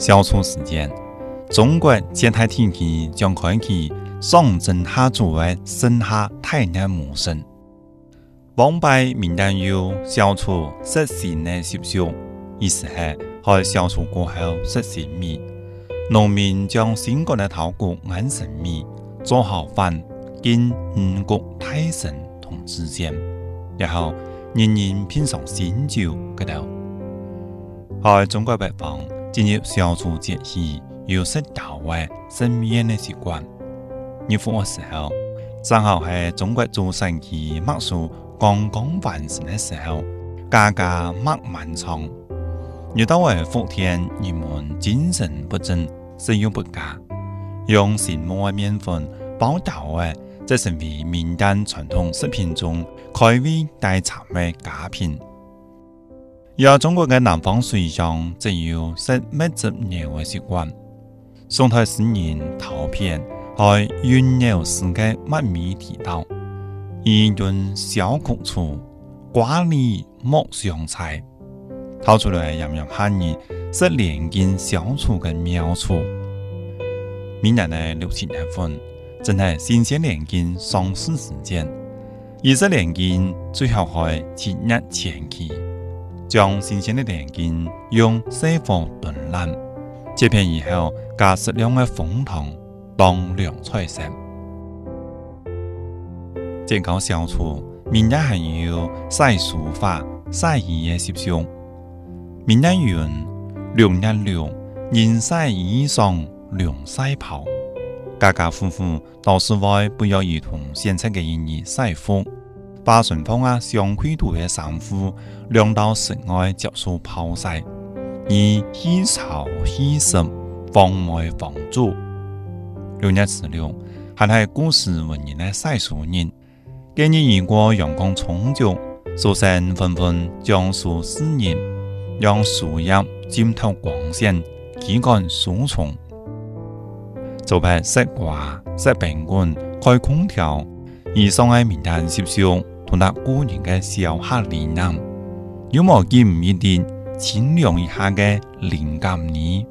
消除时间，中国健太体系将开启上蒸下煮的剩下太难模式。王牌名单有消除失信的习俗，意思是在消除过后失信米。农民将新国的稻谷安神米，做好饭，跟五谷太神同之间，然后人人品尝新酒个头。在中国北方。进入消除节气，有食稻外生面的习惯。日复的时候，正好是中国祖先期麦术刚刚完成的时候，家家麦满仓。遇到为福天，人们精神不振，食欲不佳，用新磨的面粉包稻的，则成为民间传统食品中开胃代茶的佳品。而中国嘅南方水乡则有食麦子牛的习惯。宋代诗人陶片在云牛诗嘅麦米提到：“一顿小苦处，瓜里莫香菜。”掏出来洋洋喊人是连根小处的妙处。闽南嘅六七月份，正是新鲜连根上市时间，一只连根最好在七月前期。将新鲜的连根用水火炖烂，切片以后加适量的红糖当凉菜食。健康消除，闽南还有晒书法、晒衣的习俗。闽南云：六日六，人晒衣裳，凉晒袍。家家户户到室外不要儿童献出的衣儿晒服。把顺丰啊上灰度的衫裤晾到室外接受暴晒，以吸潮吸湿，防外防蛀。六月十六还系古时文人的晒书日，今日如果阳光充足，书生纷纷将书湿热，让树叶浸透光线，驱赶书虫。做白色挂、设宾馆、开空调而，上的名单习俗。同那古人嘅小客理念，有冇见唔一定清凉一下嘅灵感呢？